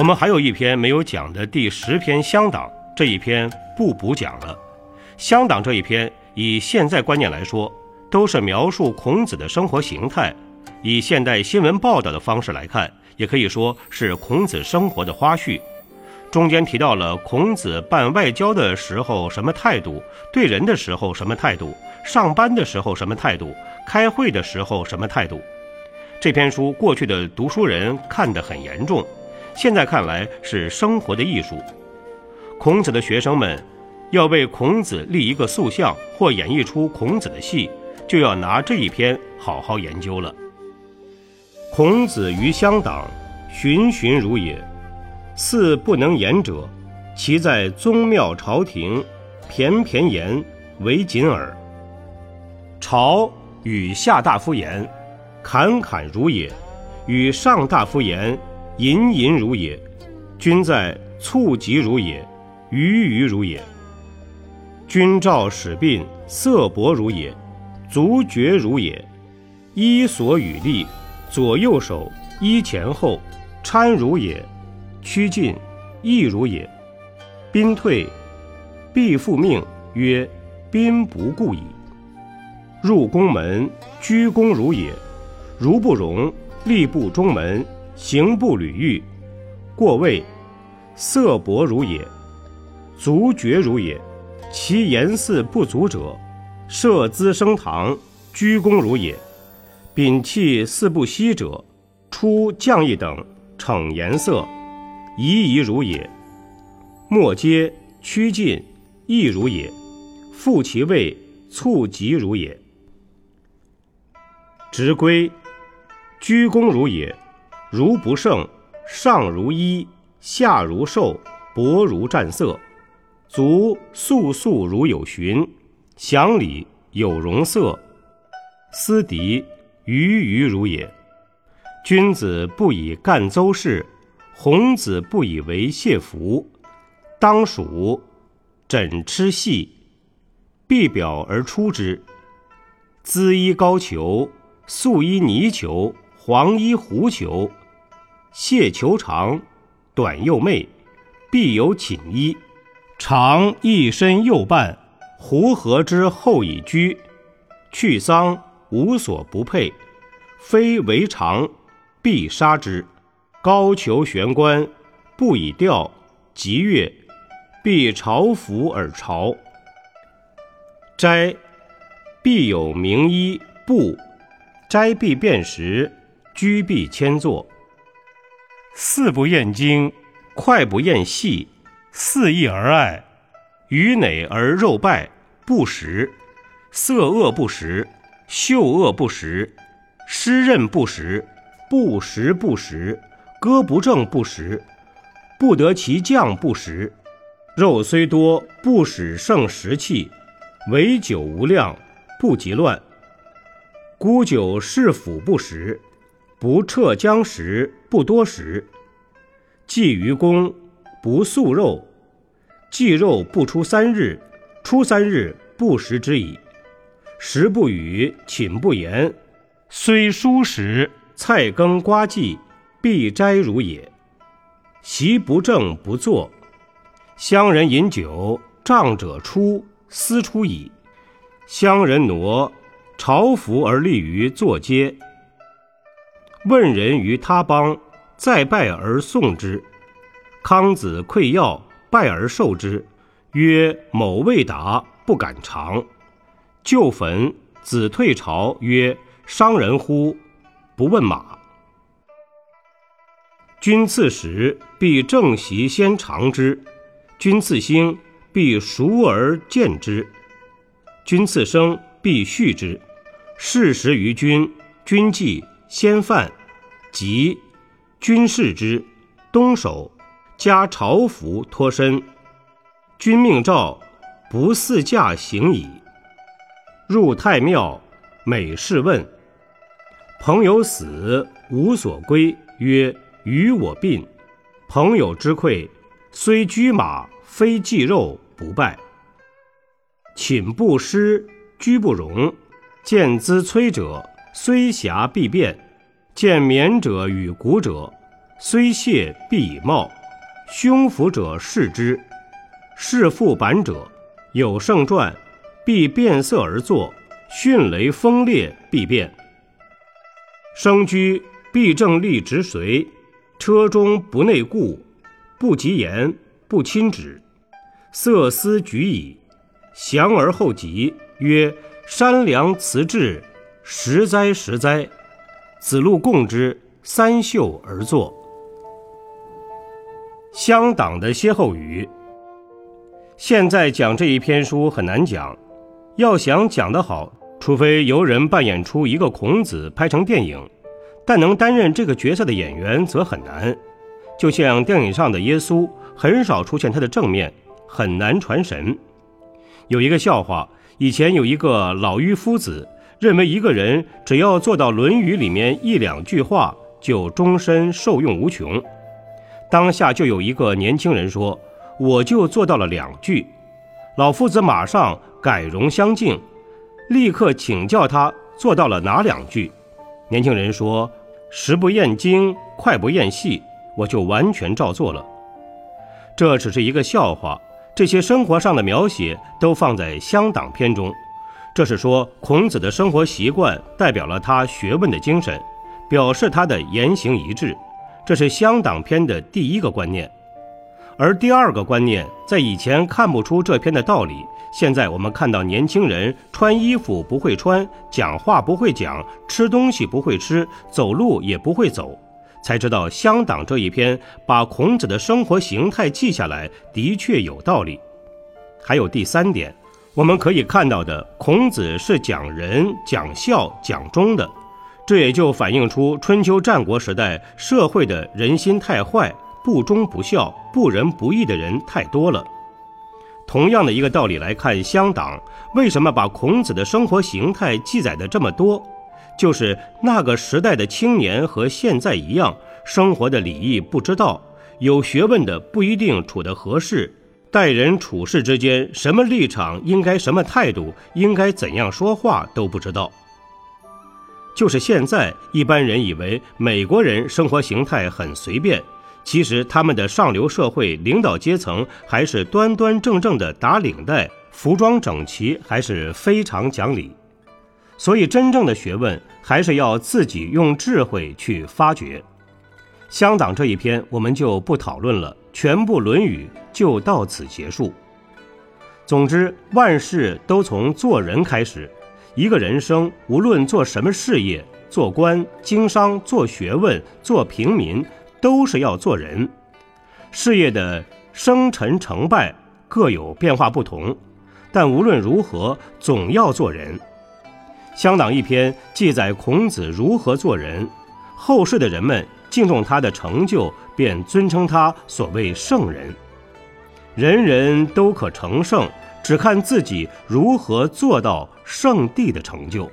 我们还有一篇没有讲的第十篇乡党，这一篇不补讲了。乡党这一篇，以现在观念来说，都是描述孔子的生活形态；以现代新闻报道的方式来看，也可以说是孔子生活的花絮。中间提到了孔子办外交的时候什么态度，对人的时候什么态度，上班的时候什么态度，开会的时候什么态度。这篇书过去的读书人看得很严重，现在看来是生活的艺术。孔子的学生们要为孔子立一个塑像或演绎出孔子的戏，就要拿这一篇好好研究了。孔子于乡党，循循如也。似不能言者，其在宗庙朝廷，偏偏言为谨耳。朝与下大夫言。侃侃如也，与上大夫言；隐隐如也，君在促疾如也，鱼鱼如也。君召使病，色薄如也，足厥如也。衣所与立，左右手衣前后，搀如也。趋近，亦如也。宾退，必复命曰：宾不顾矣。入宫门，鞠躬如也。如不容，立不中门，行不履狱，过位，色薄如也，足厥如也。其言似不足者，设资升堂，鞠躬如也。摒弃似不息者，出将役等，逞颜色，夷夷如也。莫皆趋近，亦如也。复其位，促疾如也。执归。鞠躬如也，如不胜，上如衣，下如兽，薄如战色，足素素如有循，祥礼有容色，思敌鱼鱼如也。君子不以干邹事，孔子不以为谢服。当属枕螭细，必表而出之。缁衣高裘，素衣泥裘。黄衣狐裘，谢裘长，短又媚，必有寝衣，长一身右半，狐貉之后以居。去丧无所不佩，非为常，必杀之。高俅悬冠，不以吊，吉乐，必朝服而朝。斋，必有名衣布，斋必便时。居必迁坐，四不厌精，快不厌细，肆意而爱，鱼馁而肉败，不食，色恶不食，嗅恶不食，湿润不食，不食不食，歌不正不食，不得其将不食，肉虽多，不使胜食气，唯酒无量，不及乱，沽酒是腐不食。不撤将食，不多食；祭于公，不素肉；祭肉不出三日，出三日不食之矣。食不语，寝不言，虽蔬食，菜羹瓜祭，必斋如也。席不正不坐，乡人饮酒，仗者出，思出矣。乡人挪，朝服而立于坐阶。问人于他邦，再拜而送之。康子馈要，拜而受之，曰：“某未达，不敢尝。”就焚，子退朝，曰：“伤人乎？不问马。”君赐食，必正席先尝之；君赐兴，必熟而见之；君赐生，必续之。事食于君，君祭。先犯，即君视之，东守，加朝服脱身。君命诏，不似驾行矣。入太庙，每事问。朋友死，无所归，曰：“与我并。”朋友之馈，虽居马，非祭肉，不拜。寝不施，居不容。见资摧者，虽瑕必变；见冕者与骨者，虽谢必以貌。胸腹者视之。是副板者，有盛传，必变色而作；迅雷风烈，必变。生居必正立直随，车中不内固，不及言，不亲止。色思举矣，降而后急，曰：“山梁辞志，十哉十哉！”子路共之，三袖而坐。乡党的歇后语。现在讲这一篇书很难讲，要想讲得好，除非由人扮演出一个孔子拍成电影，但能担任这个角色的演员则很难。就像电影上的耶稣，很少出现他的正面，很难传神。有一个笑话，以前有一个老妪夫子，认为一个人只要做到《论语》里面一两句话，就终身受用无穷。当下就有一个年轻人说。我就做到了两句，老夫子马上改容相敬，立刻请教他做到了哪两句。年轻人说：“食不厌精，脍不厌细，我就完全照做了。”这只是一个笑话，这些生活上的描写都放在乡党篇中。这是说孔子的生活习惯代表了他学问的精神，表示他的言行一致。这是乡党篇的第一个观念。而第二个观念，在以前看不出这篇的道理，现在我们看到年轻人穿衣服不会穿，讲话不会讲，吃东西不会吃，走路也不会走，才知道乡党这一篇把孔子的生活形态记下来的确有道理。还有第三点，我们可以看到的，孔子是讲仁、讲孝、讲忠的，这也就反映出春秋战国时代社会的人心太坏。不忠不孝、不仁不义的人太多了。同样的一个道理来看，乡党为什么把孔子的生活形态记载的这么多？就是那个时代的青年和现在一样，生活的礼仪不知道，有学问的不一定处得合适，待人处事之间什么立场应该什么态度，应该怎样说话都不知道。就是现在一般人以为美国人生活形态很随便。其实他们的上流社会领导阶层还是端端正正的打领带，服装整齐，还是非常讲理。所以真正的学问还是要自己用智慧去发掘。乡党这一篇我们就不讨论了，全部《论语》就到此结束。总之，万事都从做人开始。一个人生，无论做什么事业，做官、经商、做学问、做平民。都是要做人，事业的生沉成败各有变化不同，但无论如何，总要做人。乡党一篇记载孔子如何做人，后世的人们敬重他的成就，便尊称他所谓圣人。人人都可成圣，只看自己如何做到圣地的成就。